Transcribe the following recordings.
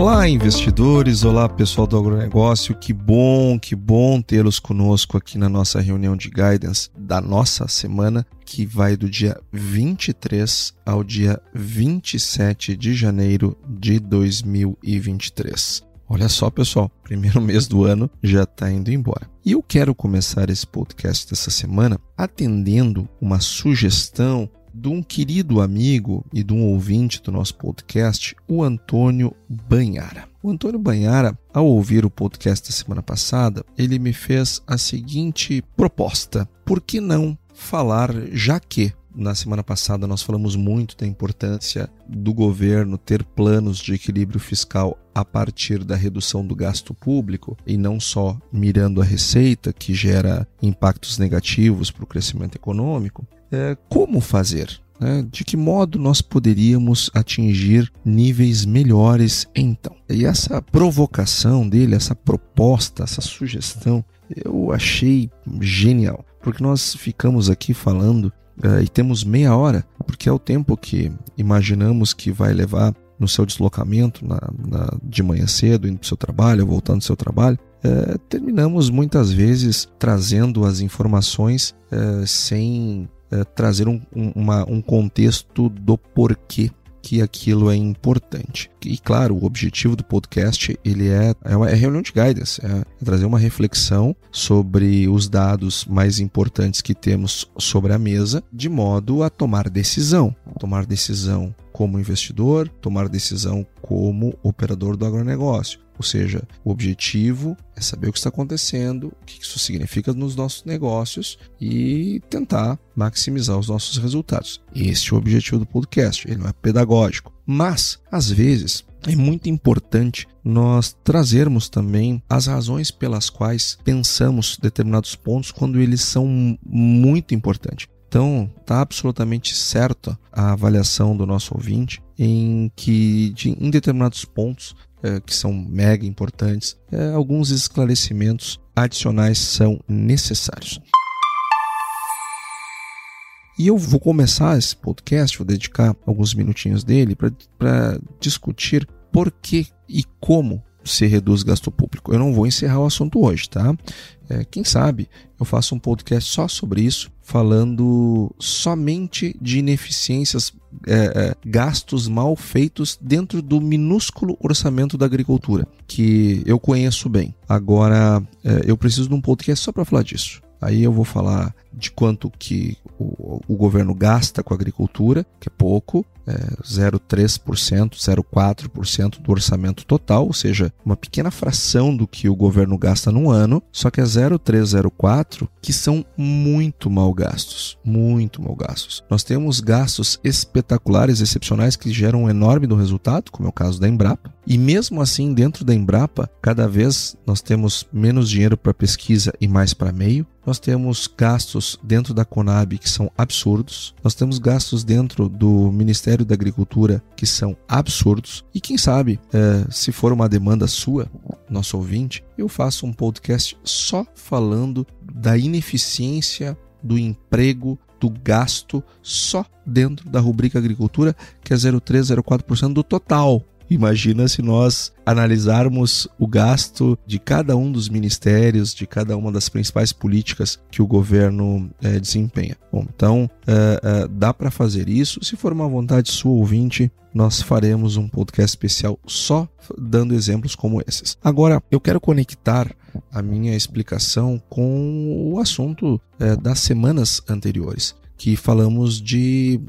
Olá, investidores! Olá, pessoal do agronegócio! Que bom, que bom tê-los conosco aqui na nossa reunião de guidance da nossa semana, que vai do dia 23 ao dia 27 de janeiro de 2023. Olha só, pessoal, primeiro mês do ano já está indo embora. E eu quero começar esse podcast dessa semana atendendo uma sugestão de um querido amigo e de um ouvinte do nosso podcast, o Antônio Banhara. O Antônio Banhara, ao ouvir o podcast da semana passada, ele me fez a seguinte proposta: por que não falar, já que na semana passada nós falamos muito da importância do governo ter planos de equilíbrio fiscal a partir da redução do gasto público e não só mirando a receita, que gera impactos negativos para o crescimento econômico é, como fazer? Né? De que modo nós poderíamos atingir níveis melhores então? E essa provocação dele, essa proposta, essa sugestão, eu achei genial, porque nós ficamos aqui falando uh, e temos meia hora, porque é o tempo que imaginamos que vai levar no seu deslocamento na, na, de manhã cedo, indo para o seu trabalho, voltando do seu trabalho, é, terminamos muitas vezes trazendo as informações é, sem é, trazer um, um, uma, um contexto do porquê que aquilo é importante. E claro, o objetivo do podcast ele é, é uma é reunião de guidance, é, trazer uma reflexão sobre os dados mais importantes que temos sobre a mesa, de modo a tomar decisão. Tomar decisão como investidor, tomar decisão como operador do agronegócio. Ou seja, o objetivo é saber o que está acontecendo, o que isso significa nos nossos negócios e tentar maximizar os nossos resultados. Este é o objetivo do podcast, ele não é pedagógico. Mas, às vezes, é muito importante nós trazermos também as razões pelas quais pensamos determinados pontos quando eles são muito importantes. Então, está absolutamente certa a avaliação do nosso ouvinte em que de, em determinados pontos é, que são mega importantes, é, alguns esclarecimentos adicionais são necessários. E eu vou começar esse podcast, vou dedicar alguns minutinhos dele para discutir por que e como se reduz gasto público. Eu não vou encerrar o assunto hoje, tá? É, quem sabe eu faço um podcast só sobre isso, falando somente de ineficiências, é, é, gastos mal feitos dentro do minúsculo orçamento da agricultura, que eu conheço bem. Agora, é, eu preciso de um podcast só para falar disso. Aí eu vou falar de quanto que o, o governo gasta com a agricultura, que é pouco, é 0,3%, 0,4% do orçamento total, ou seja, uma pequena fração do que o governo gasta no ano, só que é 0,3, 0,4 que são muito mal gastos, muito mal gastos. Nós temos gastos espetaculares, excepcionais, que geram um enorme do resultado, como é o caso da Embrapa, e mesmo assim, dentro da Embrapa, cada vez nós temos menos dinheiro para pesquisa e mais para meio, nós temos gastos dentro da Conab que são absurdos, nós temos gastos dentro do Ministério da Agricultura que são absurdos, e quem sabe, é, se for uma demanda sua, nosso ouvinte, eu faço um podcast só falando da ineficiência do emprego, do gasto só dentro da rubrica agricultura, que é 0,3, 0,4% do total Imagina se nós analisarmos o gasto de cada um dos ministérios, de cada uma das principais políticas que o governo é, desempenha. Bom, então é, é, dá para fazer isso. Se for uma vontade sua, ouvinte, nós faremos um podcast especial só dando exemplos como esses. Agora, eu quero conectar a minha explicação com o assunto das semanas anteriores, que falamos de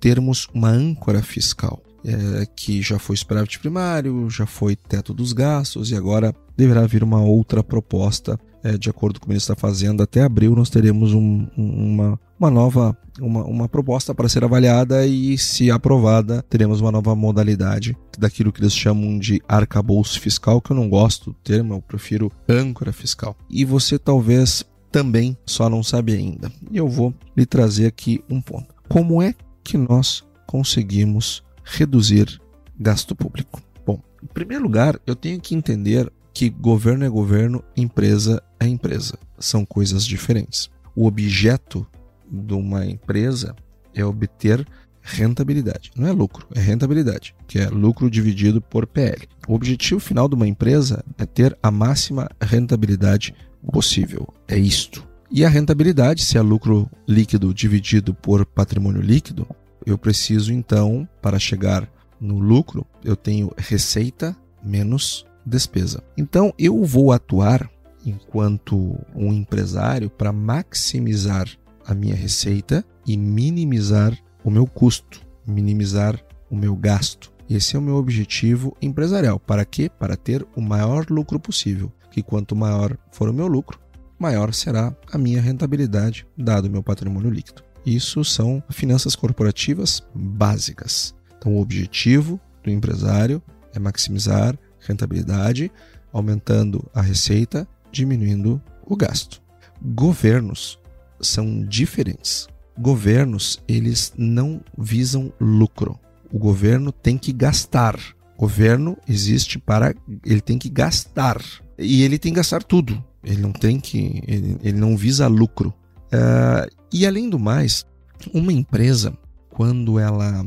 termos uma âncora fiscal é, que já foi superávit primário, já foi teto dos gastos e agora deverá vir uma outra proposta. É, de acordo com o ministro da Fazenda, até abril nós teremos um, uma, uma nova uma, uma proposta para ser avaliada e, se aprovada, teremos uma nova modalidade daquilo que eles chamam de arcabouço fiscal, que eu não gosto do termo, eu prefiro âncora fiscal. E você talvez também só não sabe ainda. E eu vou lhe trazer aqui um ponto. Como é que nós conseguimos reduzir gasto público? Bom, em primeiro lugar, eu tenho que entender que governo é governo, empresa é empresa. São coisas diferentes. O objeto de uma empresa é obter rentabilidade. Não é lucro, é rentabilidade, que é lucro dividido por PL. O objetivo final de uma empresa é ter a máxima rentabilidade possível. É isto. E a rentabilidade, se é lucro líquido dividido por patrimônio líquido, eu preciso então, para chegar no lucro, eu tenho receita menos despesa. Então eu vou atuar enquanto um empresário para maximizar a minha receita e minimizar o meu custo, minimizar o meu gasto. Esse é o meu objetivo empresarial. Para quê? Para ter o maior lucro possível. Que quanto maior for o meu lucro, maior será a minha rentabilidade, dado o meu patrimônio líquido. Isso são finanças corporativas básicas. Então, o objetivo do empresário é maximizar rentabilidade, aumentando a receita, diminuindo o gasto. Governos são diferentes. Governos, eles não visam lucro. O governo tem que gastar. O governo existe para ele tem que gastar e ele tem que gastar tudo. Ele não tem que ele, ele não visa lucro. Uh, e além do mais, uma empresa quando ela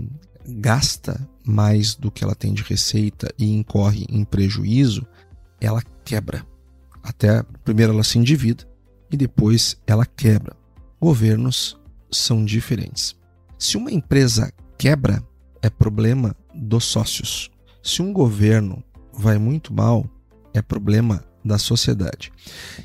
gasta mais do que ela tem de receita e incorre em prejuízo, ela quebra. Até primeiro ela se endivida e depois ela quebra governos são diferentes. Se uma empresa quebra, é problema dos sócios. Se um governo vai muito mal, é problema da sociedade.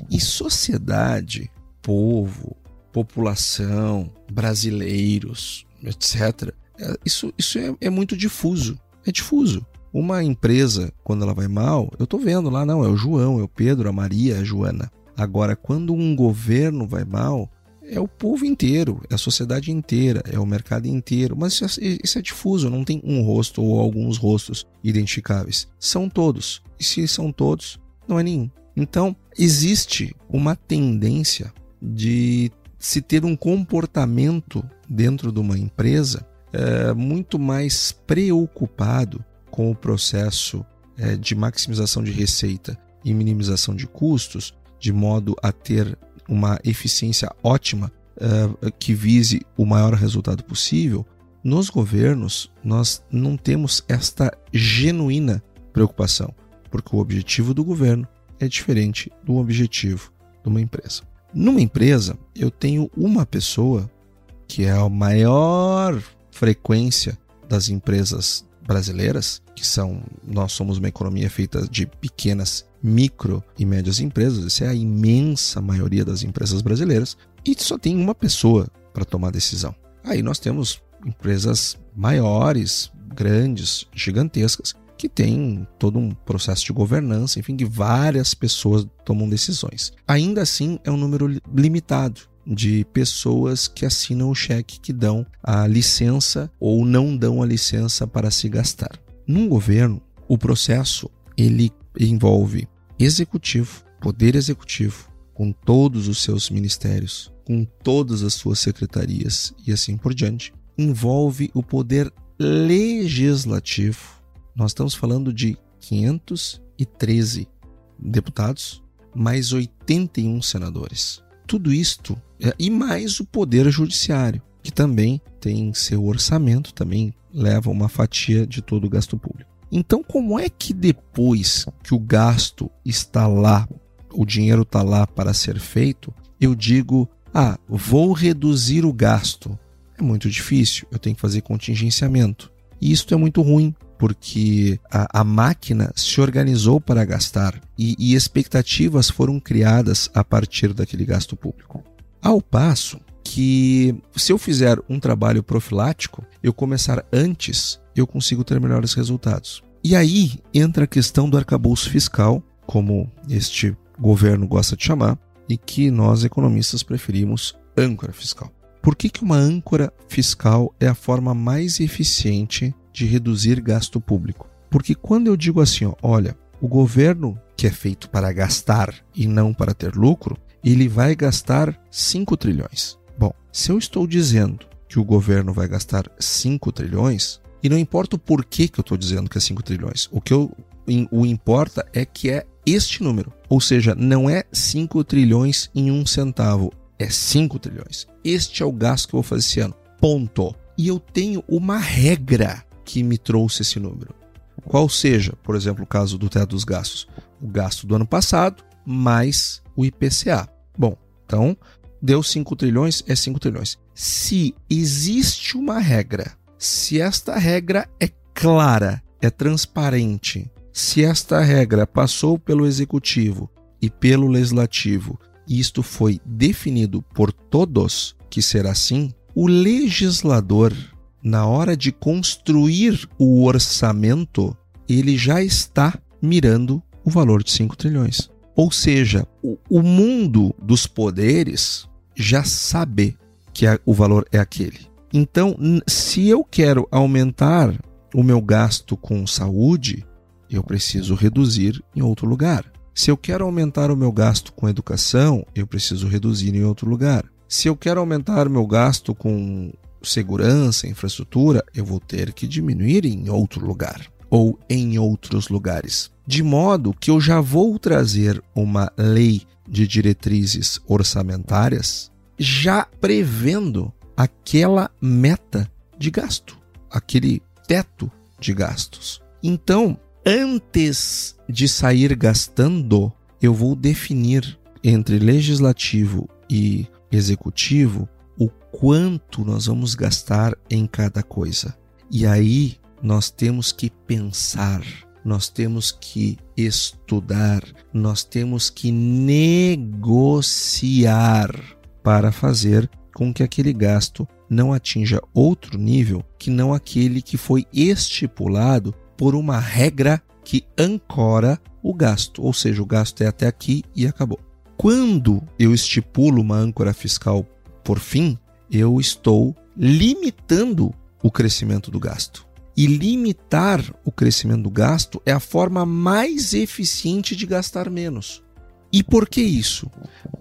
E sociedade, povo, população, brasileiros, etc., é, isso, isso é, é muito difuso. É difuso. Uma empresa, quando ela vai mal, eu estou vendo lá, não, é o João, é o Pedro, a Maria, a Joana. Agora, quando um governo vai mal, é o povo inteiro, é a sociedade inteira, é o mercado inteiro. Mas isso é, isso é difuso, não tem um rosto ou alguns rostos identificáveis. São todos. E se são todos, não é nenhum. Então, existe uma tendência de se ter um comportamento dentro de uma empresa é, muito mais preocupado com o processo é, de maximização de receita e minimização de custos, de modo a ter uma eficiência ótima uh, que vise o maior resultado possível, nos governos nós não temos esta genuína preocupação, porque o objetivo do governo é diferente do objetivo de uma empresa. Numa empresa, eu tenho uma pessoa que é a maior frequência das empresas brasileiras, que são nós somos uma economia feita de pequenas micro e médias empresas, essa é a imensa maioria das empresas brasileiras, e só tem uma pessoa para tomar decisão. Aí nós temos empresas maiores, grandes, gigantescas, que têm todo um processo de governança, enfim, que várias pessoas tomam decisões. Ainda assim, é um número limitado de pessoas que assinam o cheque que dão a licença ou não dão a licença para se gastar. Num governo, o processo ele envolve executivo, poder executivo, com todos os seus ministérios, com todas as suas secretarias e assim por diante, envolve o poder legislativo. Nós estamos falando de 513 deputados, mais 81 senadores. Tudo isto é, e mais o poder judiciário, que também tem seu orçamento, também leva uma fatia de todo o gasto público. Então, como é que depois que o gasto está lá, o dinheiro está lá para ser feito, eu digo, ah, vou reduzir o gasto? É muito difícil, eu tenho que fazer contingenciamento. E isso é muito ruim, porque a, a máquina se organizou para gastar e, e expectativas foram criadas a partir daquele gasto público. Ao passo que, se eu fizer um trabalho profilático, eu começar antes, eu consigo ter melhores resultados. E aí entra a questão do arcabouço fiscal, como este governo gosta de chamar, e que nós economistas preferimos âncora fiscal. Por que, que uma âncora fiscal é a forma mais eficiente de reduzir gasto público. Porque quando eu digo assim, ó, olha, o governo que é feito para gastar e não para ter lucro, ele vai gastar 5 trilhões. Bom, se eu estou dizendo que o governo vai gastar 5 trilhões, e não importa o porquê que eu estou dizendo que é 5 trilhões, o que eu, o importa é que é este número. Ou seja, não é 5 trilhões em um centavo, é 5 trilhões. Este é o gasto que eu vou fazer esse ano. Ponto. E eu tenho uma regra que me trouxe esse número. Qual seja, por exemplo, o caso do teto dos gastos, o gasto do ano passado mais o IPCA. Bom, então deu 5 trilhões, é 5 trilhões. Se existe uma regra, se esta regra é clara, é transparente, se esta regra passou pelo executivo e pelo legislativo, e isto foi definido por todos que será assim, o legislador na hora de construir o orçamento, ele já está mirando o valor de 5 trilhões. Ou seja, o, o mundo dos poderes já sabe que a, o valor é aquele. Então, se eu quero aumentar o meu gasto com saúde, eu preciso reduzir em outro lugar. Se eu quero aumentar o meu gasto com educação, eu preciso reduzir em outro lugar. Se eu quero aumentar o meu gasto com segurança, infraestrutura, eu vou ter que diminuir em outro lugar ou em outros lugares. De modo que eu já vou trazer uma lei de diretrizes orçamentárias já prevendo aquela meta de gasto, aquele teto de gastos. Então, antes de sair gastando, eu vou definir entre legislativo e executivo o quanto nós vamos gastar em cada coisa. E aí nós temos que pensar, nós temos que estudar, nós temos que negociar para fazer com que aquele gasto não atinja outro nível que não aquele que foi estipulado por uma regra que ancora o gasto, ou seja, o gasto é até aqui e acabou. Quando eu estipulo uma âncora fiscal por fim, eu estou limitando o crescimento do gasto. E limitar o crescimento do gasto é a forma mais eficiente de gastar menos. E por que isso?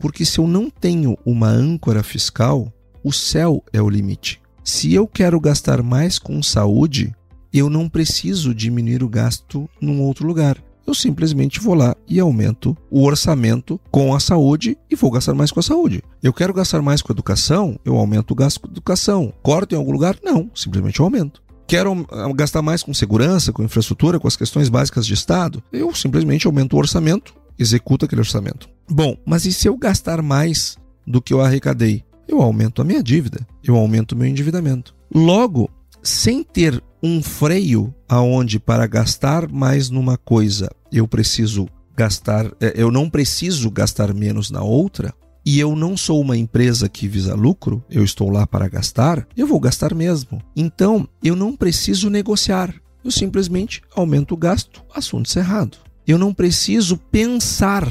Porque se eu não tenho uma âncora fiscal, o céu é o limite. Se eu quero gastar mais com saúde, eu não preciso diminuir o gasto num outro lugar eu simplesmente vou lá e aumento o orçamento com a saúde e vou gastar mais com a saúde. Eu quero gastar mais com a educação, eu aumento o gasto com a educação. Corto em algum lugar? Não, simplesmente eu aumento. Quero gastar mais com segurança, com infraestrutura, com as questões básicas de Estado? Eu simplesmente aumento o orçamento, executo aquele orçamento. Bom, mas e se eu gastar mais do que eu arrecadei? Eu aumento a minha dívida, eu aumento o meu endividamento. Logo, sem ter um freio aonde para gastar mais numa coisa eu preciso gastar, é, eu não preciso gastar menos na outra, e eu não sou uma empresa que visa lucro, eu estou lá para gastar, eu vou gastar mesmo. Então, eu não preciso negociar. Eu simplesmente aumento o gasto, assunto cerrado. Eu não preciso pensar,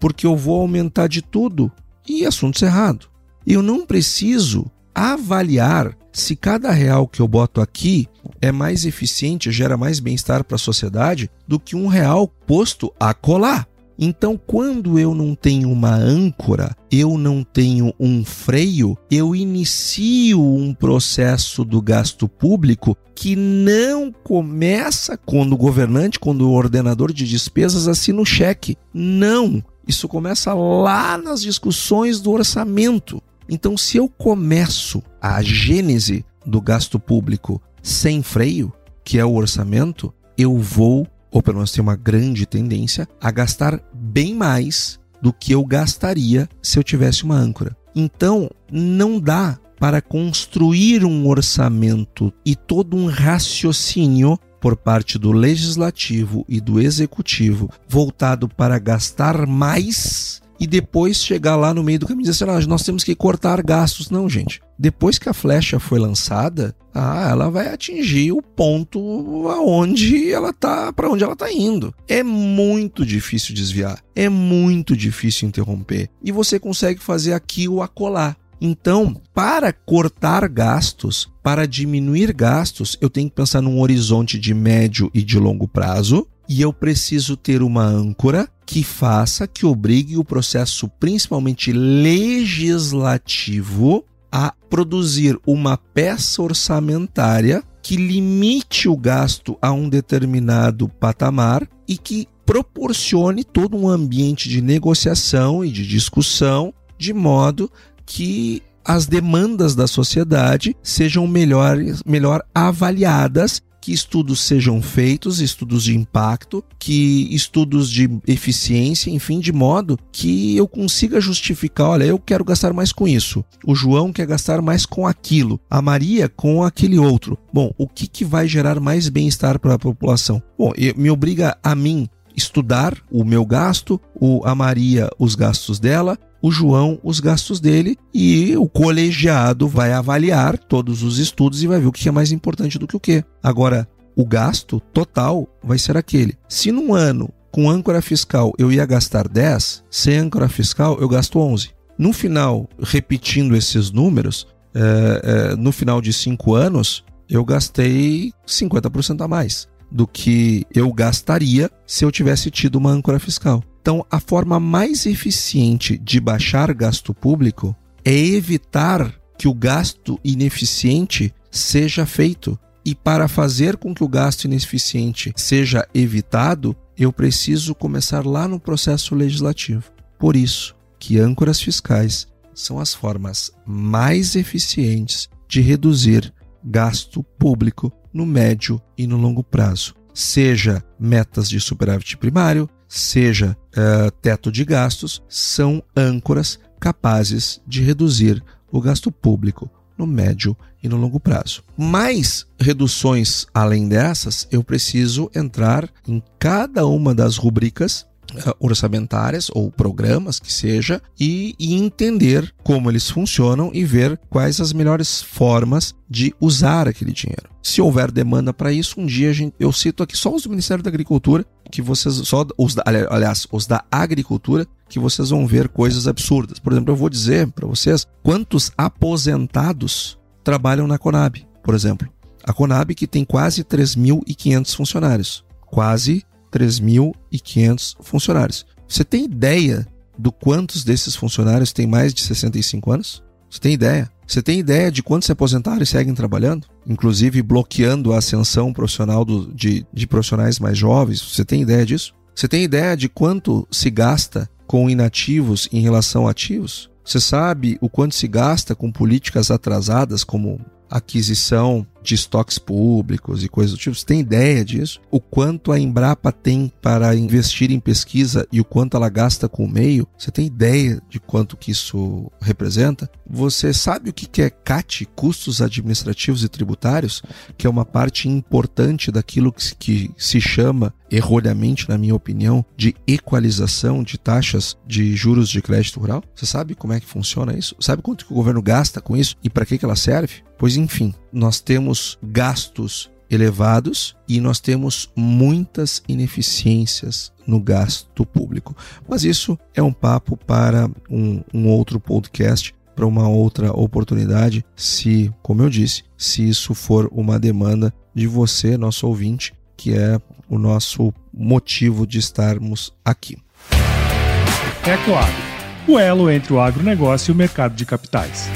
porque eu vou aumentar de tudo e assunto cerrado. Eu não preciso avaliar se cada real que eu boto aqui é mais eficiente, gera mais bem-estar para a sociedade do que um real posto a colar. Então, quando eu não tenho uma âncora, eu não tenho um freio, eu inicio um processo do gasto público que não começa quando o governante, quando o ordenador de despesas assina o cheque. Não! Isso começa lá nas discussões do orçamento. Então, se eu começo a gênese do gasto público sem freio, que é o orçamento, eu vou, ou pelo menos tem uma grande tendência, a gastar bem mais do que eu gastaria se eu tivesse uma âncora. Então, não dá para construir um orçamento e todo um raciocínio por parte do legislativo e do executivo voltado para gastar mais e depois chegar lá no meio do caminho e dizer assim, ah, nós temos que cortar gastos. Não, gente. Depois que a flecha foi lançada, ah, ela vai atingir o ponto aonde ela tá, para onde ela tá indo. É muito difícil desviar, é muito difícil interromper e você consegue fazer aqui o acolá. Então, para cortar gastos, para diminuir gastos, eu tenho que pensar num horizonte de médio e de longo prazo e eu preciso ter uma âncora que faça, que obrigue o processo, principalmente legislativo, a produzir uma peça orçamentária que limite o gasto a um determinado patamar e que proporcione todo um ambiente de negociação e de discussão de modo que as demandas da sociedade sejam melhor, melhor avaliadas que estudos sejam feitos, estudos de impacto, que estudos de eficiência, enfim, de modo que eu consiga justificar, olha, eu quero gastar mais com isso. O João quer gastar mais com aquilo, a Maria com aquele outro. Bom, o que, que vai gerar mais bem-estar para a população? Bom, me obriga a mim estudar o meu gasto, o, a Maria os gastos dela, o João os gastos dele e o colegiado vai avaliar todos os estudos e vai ver o que é mais importante do que o que. Agora, o gasto total vai ser aquele. Se num ano com âncora fiscal eu ia gastar 10, sem âncora fiscal eu gasto 11. No final, repetindo esses números, é, é, no final de cinco anos, eu gastei 50% a mais do que eu gastaria se eu tivesse tido uma âncora fiscal. Então, a forma mais eficiente de baixar gasto público é evitar que o gasto ineficiente seja feito. E para fazer com que o gasto ineficiente seja evitado, eu preciso começar lá no processo legislativo. Por isso que âncoras fiscais são as formas mais eficientes de reduzir gasto público no médio e no longo prazo, seja metas de superávit primário, seja uh, teto de gastos, são âncoras capazes de reduzir o gasto público no médio e no longo prazo. Mais reduções além dessas, eu preciso entrar em cada uma das rubricas orçamentárias ou programas que seja e, e, entender como eles funcionam e ver quais as melhores formas de usar aquele dinheiro. Se houver demanda para isso, um dia gente, eu cito aqui só os do Ministério da Agricultura, que vocês só os da, aliás, os da agricultura, que vocês vão ver coisas absurdas. Por exemplo, eu vou dizer para vocês quantos aposentados trabalham na Conab, por exemplo. A Conab que tem quase 3.500 funcionários. Quase 3.500 funcionários. Você tem ideia do quantos desses funcionários têm mais de 65 anos? Você tem ideia? Você tem ideia de quantos se aposentaram e seguem trabalhando? Inclusive bloqueando a ascensão profissional do, de, de profissionais mais jovens. Você tem ideia disso? Você tem ideia de quanto se gasta com inativos em relação a ativos? Você sabe o quanto se gasta com políticas atrasadas como aquisição de estoques públicos e coisas do tipo. Você tem ideia disso? O quanto a Embrapa tem para investir em pesquisa e o quanto ela gasta com o meio? Você tem ideia de quanto que isso representa? Você sabe o que é CAT, custos administrativos e tributários, que é uma parte importante daquilo que se chama erroneamente, na minha opinião, de equalização de taxas de juros de crédito rural? Você sabe como é que funciona isso? Sabe quanto que o governo gasta com isso e para que, que ela serve? Pois enfim, nós temos gastos elevados e nós temos muitas ineficiências no gasto público. Mas isso é um papo para um, um outro podcast, para uma outra oportunidade, se, como eu disse, se isso for uma demanda de você, nosso ouvinte, que é o nosso motivo de estarmos aqui. É claro, o elo entre o agronegócio e o mercado de capitais.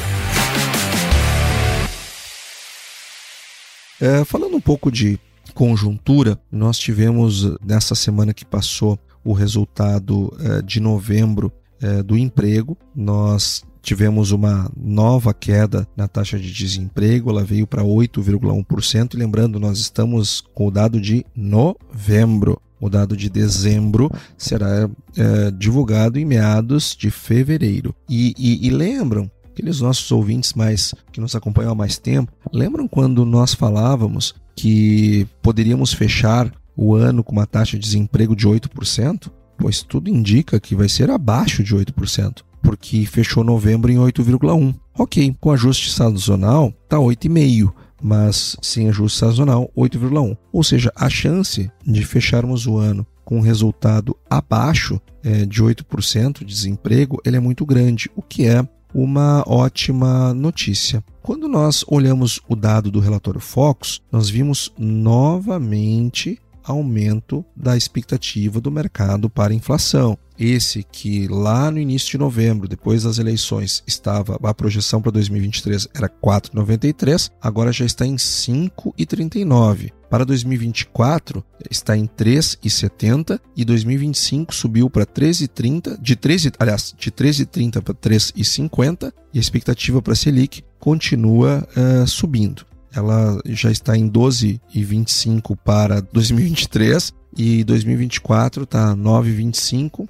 É, falando um pouco de conjuntura, nós tivemos nessa semana que passou o resultado é, de novembro é, do emprego. Nós tivemos uma nova queda na taxa de desemprego, ela veio para 8,1%. Lembrando, nós estamos com o dado de novembro. O dado de dezembro será é, divulgado em meados de fevereiro. E, e, e lembram, aqueles nossos ouvintes mais que nos acompanham há mais tempo, lembram quando nós falávamos que poderíamos fechar o ano com uma taxa de desemprego de 8%? Pois tudo indica que vai ser abaixo de 8% porque fechou novembro em 8,1. Ok, com ajuste sazonal está 8,5, mas sem ajuste sazonal 8,1. Ou seja, a chance de fecharmos o ano com um resultado abaixo é, de 8% de desemprego ele é muito grande, o que é uma ótima notícia. Quando nós olhamos o dado do relatório Focus, nós vimos novamente aumento da expectativa do mercado para inflação. Esse que lá no início de novembro, depois das eleições, estava a projeção para 2023 era 4,93, agora já está em 5,39. Para 2024 está em 3,70 e 2025 subiu para 13,30, de 13, aliás, de 13,30 para 3,50 e a expectativa para Selic continua uh, subindo. Ela já está em 12,25 para 2023 e 2024 está 9,25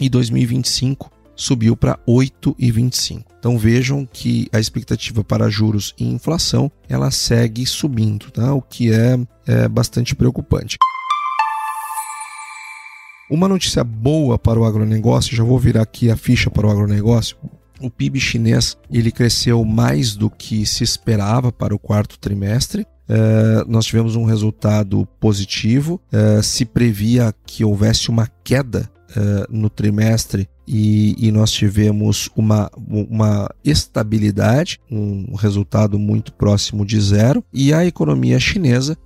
e 2025 subiu para 8,25. Então vejam que a expectativa para juros e inflação ela segue subindo, tá? o que é, é bastante preocupante. Uma notícia boa para o agronegócio, já vou virar aqui a ficha para o agronegócio. O PIB chinês ele cresceu mais do que se esperava para o quarto trimestre. Uh, nós tivemos um resultado positivo. Uh, se previa que houvesse uma queda uh, no trimestre e, e, nós tivemos uma, uma estabilidade, um resultado muito próximo de zero, e a economia chinesa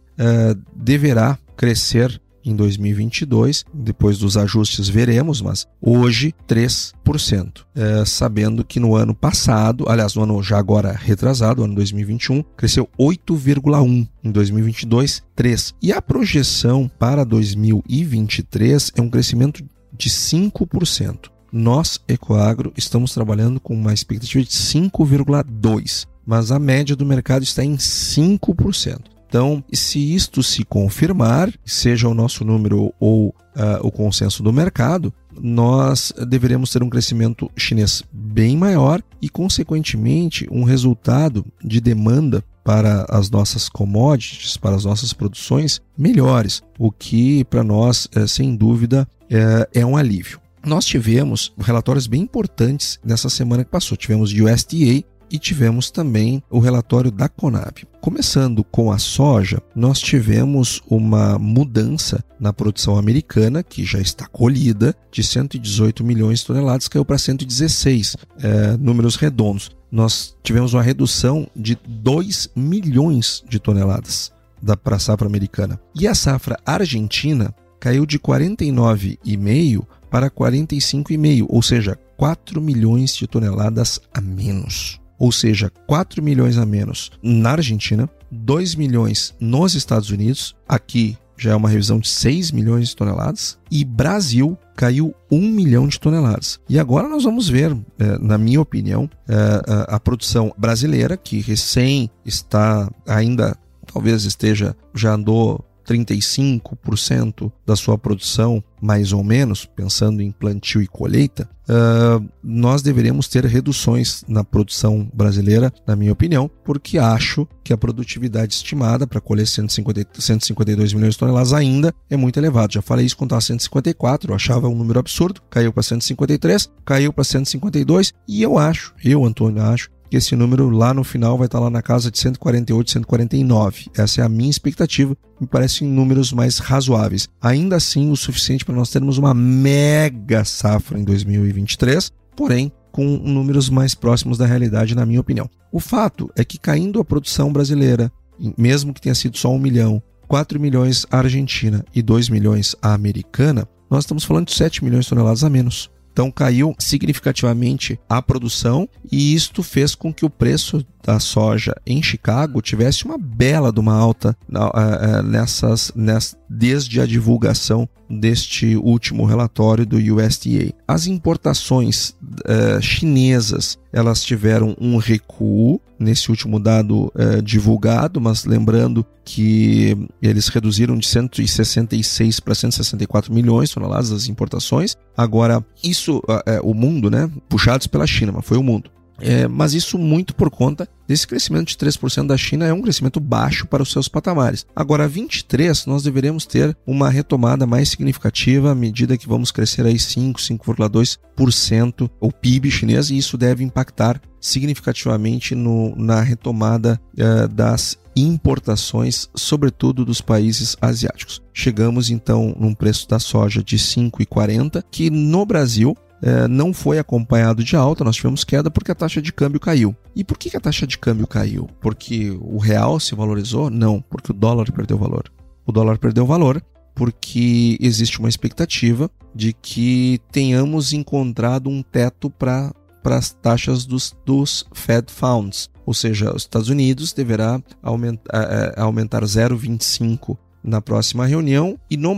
deverá crescer em 2022, depois dos ajustes veremos, mas hoje 3%. É, sabendo que no ano passado, aliás, no ano já agora retrasado, ano 2021, cresceu 8,1%. Em 2022, 3%. E a projeção para 2023 é um crescimento de 5%. Nós, Ecoagro, estamos trabalhando com uma expectativa de 5,2%, mas a média do mercado está em 5%. Então, se isto se confirmar, seja o nosso número ou uh, o consenso do mercado, nós deveremos ter um crescimento chinês bem maior e, consequentemente, um resultado de demanda para as nossas commodities, para as nossas produções melhores, o que para nós, é, sem dúvida, é, é um alívio. Nós tivemos relatórios bem importantes nessa semana que passou. Tivemos USDA e tivemos também o relatório da Conab. Começando com a soja, nós tivemos uma mudança na produção americana, que já está colhida, de 118 milhões de toneladas, caiu para 116, é, números redondos. Nós tivemos uma redução de 2 milhões de toneladas da para a safra americana. E a safra argentina caiu de 49,5 para 45,5, ou seja, 4 milhões de toneladas a menos ou seja, 4 milhões a menos na Argentina, 2 milhões nos Estados Unidos, aqui já é uma revisão de 6 milhões de toneladas, e Brasil caiu 1 milhão de toneladas. E agora nós vamos ver, é, na minha opinião, é, a, a produção brasileira, que recém está ainda, talvez esteja, já andou 35% da sua produção, mais ou menos, pensando em plantio e colheita, uh, nós deveríamos ter reduções na produção brasileira, na minha opinião, porque acho que a produtividade estimada para colher 150, 152 milhões de toneladas ainda é muito elevada. Já falei isso quando estava 154, eu achava um número absurdo, caiu para 153, caiu para 152 e eu acho, eu, Antônio, acho que esse número lá no final vai estar lá na casa de 148, 149. Essa é a minha expectativa, me parecem números mais razoáveis. Ainda assim, o suficiente para nós termos uma mega safra em 2023, porém com números mais próximos da realidade, na minha opinião. O fato é que caindo a produção brasileira, mesmo que tenha sido só um milhão, 4 milhões a Argentina e 2 milhões a americana, nós estamos falando de 7 milhões de toneladas a menos. Então caiu significativamente a produção e isto fez com que o preço da soja em Chicago tivesse uma bela de uma alta uh, uh, nessas, nessas, desde a divulgação deste último relatório do USDA. As importações uh, chinesas elas tiveram um recuo nesse último dado uh, divulgado, mas lembrando que eles reduziram de 166 para 164 milhões toneladas as importações. Agora, isso, uh, o mundo, né, puxados pela China, mas foi o mundo. É, mas isso muito por conta desse crescimento de 3% da China é um crescimento baixo para os seus patamares. Agora, 23, nós deveremos ter uma retomada mais significativa à medida que vamos crescer aí 5, 5,2% o PIB chinês e isso deve impactar significativamente no, na retomada uh, das importações, sobretudo dos países asiáticos. Chegamos então num preço da soja de 5,40, que no Brasil é, não foi acompanhado de alta, nós tivemos queda porque a taxa de câmbio caiu. E por que a taxa de câmbio caiu? Porque o real se valorizou? Não, porque o dólar perdeu valor. O dólar perdeu valor porque existe uma expectativa de que tenhamos encontrado um teto para as taxas dos, dos Fed Funds, ou seja, os Estados Unidos deverá aumentar, aumentar 0,25 na próxima reunião e no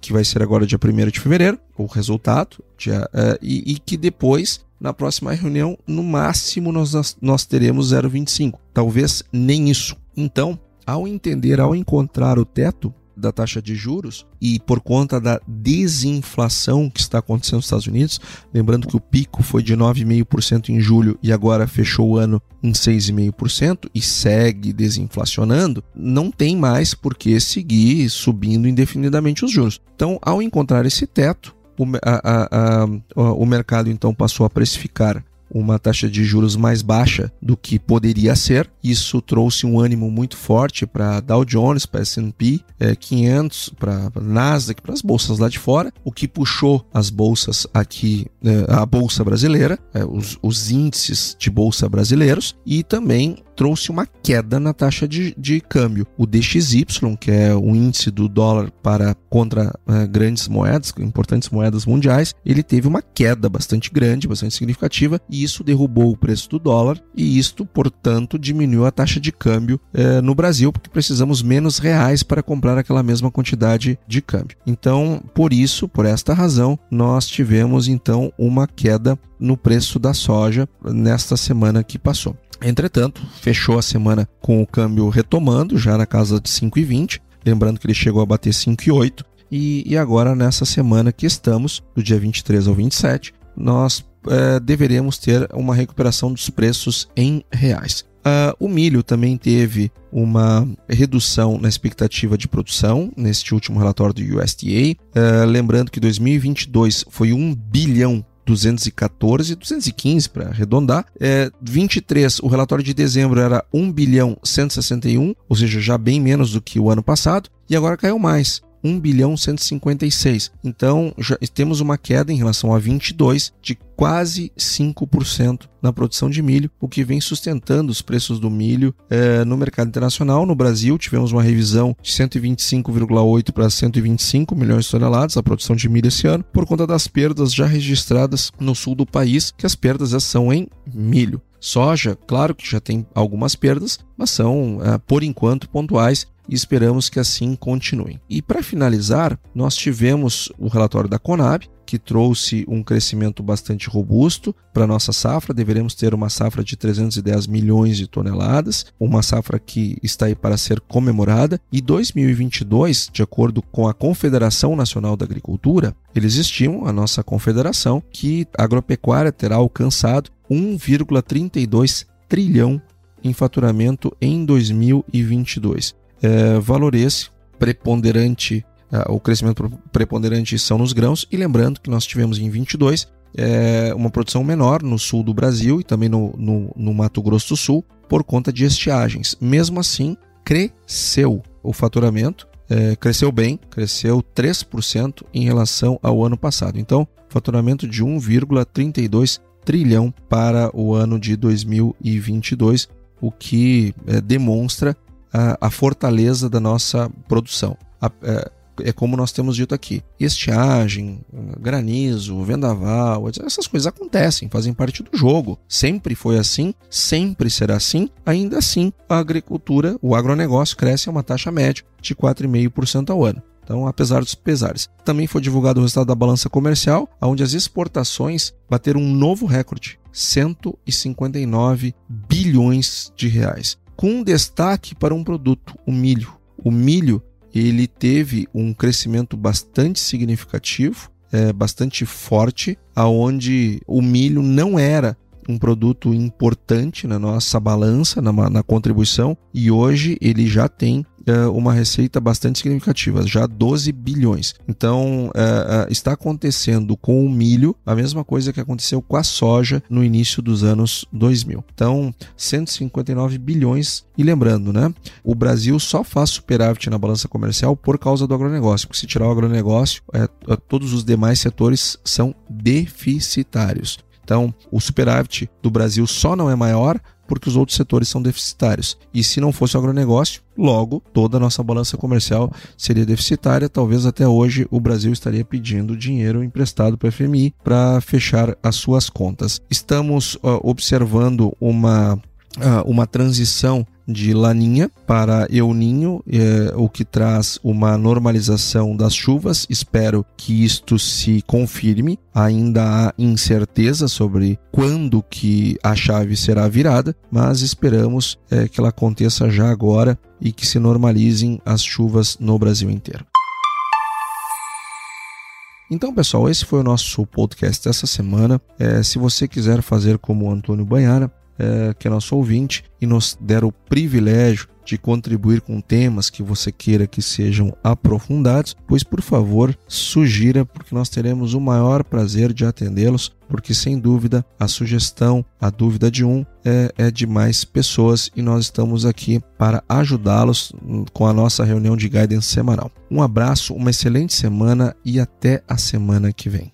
que vai ser agora dia 1 de fevereiro, o resultado, dia, uh, e, e, que depois, na próxima reunião, no máximo nós, nós teremos 0,25. Talvez nem isso. Então, ao entender, ao encontrar o teto, da taxa de juros e por conta da desinflação que está acontecendo nos Estados Unidos, lembrando que o pico foi de 9,5% em julho e agora fechou o ano em 6,5% e segue desinflacionando, não tem mais por que seguir subindo indefinidamente os juros. Então, ao encontrar esse teto, o, a, a, a, o mercado então passou a precificar uma taxa de juros mais baixa do que poderia ser. Isso trouxe um ânimo muito forte para Dow Jones, para S&P é, 500, para Nasdaq, para as bolsas lá de fora, o que puxou as bolsas aqui, é, a bolsa brasileira, é, os, os índices de bolsa brasileiros e também trouxe uma queda na taxa de, de câmbio. O DXY, que é o índice do dólar para contra uh, grandes moedas, importantes moedas mundiais, ele teve uma queda bastante grande, bastante significativa, e isso derrubou o preço do dólar, e isto, portanto, diminuiu a taxa de câmbio uh, no Brasil, porque precisamos menos reais para comprar aquela mesma quantidade de câmbio. Então, por isso, por esta razão, nós tivemos então uma queda no preço da soja nesta semana que passou. Entretanto, fechou a semana com o câmbio retomando, já na casa de 5,20. Lembrando que ele chegou a bater 5,8. E, e agora, nessa semana que estamos, do dia 23 ao 27, nós é, deveremos ter uma recuperação dos preços em reais. Uh, o milho também teve uma redução na expectativa de produção neste último relatório do USDA. Uh, lembrando que 2022 foi 1 bilhão 214, 215 para arredondar. É, 23, o relatório de dezembro era 1 bilhão 161, ou seja, já bem menos do que o ano passado, e agora caiu mais. 1 bilhão 156. Então, já temos uma queda em relação a 22 de quase 5% na produção de milho, o que vem sustentando os preços do milho eh, no mercado internacional. No Brasil, tivemos uma revisão de 125,8 para 125 milhões de toneladas a produção de milho esse ano, por conta das perdas já registradas no sul do país, que as perdas são em milho. Soja, claro que já tem algumas perdas, mas são, eh, por enquanto, pontuais e esperamos que assim continuem. E para finalizar, nós tivemos o relatório da Conab, que trouxe um crescimento bastante robusto para nossa safra. Deveremos ter uma safra de 310 milhões de toneladas, uma safra que está aí para ser comemorada. E 2022, de acordo com a Confederação Nacional da Agricultura, eles estimam, a nossa confederação, que a agropecuária terá alcançado 1,32 trilhão em faturamento em 2022 é, esse preponderante, é, o crescimento preponderante são nos grãos, e lembrando que nós tivemos em 22 é, uma produção menor no sul do Brasil e também no, no, no Mato Grosso do Sul por conta de estiagens. Mesmo assim, cresceu o faturamento, é, cresceu bem, cresceu 3% em relação ao ano passado. Então, faturamento de 1,32 trilhão para o ano de 2022, o que é, demonstra a, a fortaleza da nossa produção. A, é, é como nós temos dito aqui: estiagem, granizo, vendaval, essas coisas acontecem, fazem parte do jogo. Sempre foi assim, sempre será assim. Ainda assim, a agricultura, o agronegócio cresce a uma taxa média de 4,5% ao ano. Então, apesar dos pesares. Também foi divulgado o resultado da balança comercial, onde as exportações bateram um novo recorde, 159 bilhões de reais, com destaque para um produto, o milho. O milho ele teve um crescimento bastante significativo, é, bastante forte, aonde o milho não era um produto importante na nossa balança, na, na contribuição, e hoje ele já tem uh, uma receita bastante significativa, já 12 bilhões. Então, uh, uh, está acontecendo com o milho a mesma coisa que aconteceu com a soja no início dos anos 2000. Então, 159 bilhões. E lembrando, né? O Brasil só faz superávit na balança comercial por causa do agronegócio. Porque se tirar o agronegócio, todos os demais setores são deficitários. Então, o superávit do Brasil só não é maior porque os outros setores são deficitários. E se não fosse o agronegócio, logo toda a nossa balança comercial seria deficitária. Talvez até hoje o Brasil estaria pedindo dinheiro emprestado para o FMI para fechar as suas contas. Estamos uh, observando uma uma transição de Laninha para Euninho, é, o que traz uma normalização das chuvas. Espero que isto se confirme. Ainda há incerteza sobre quando que a chave será virada, mas esperamos é, que ela aconteça já agora e que se normalizem as chuvas no Brasil inteiro. Então, pessoal, esse foi o nosso podcast dessa semana. É, se você quiser fazer como o Antônio Banhara, é, que é nosso ouvinte e nos der o privilégio de contribuir com temas que você queira que sejam aprofundados, pois por favor sugira, porque nós teremos o maior prazer de atendê-los, porque sem dúvida a sugestão, a dúvida de um é, é de mais pessoas e nós estamos aqui para ajudá-los com a nossa reunião de guidance semanal. Um abraço, uma excelente semana e até a semana que vem.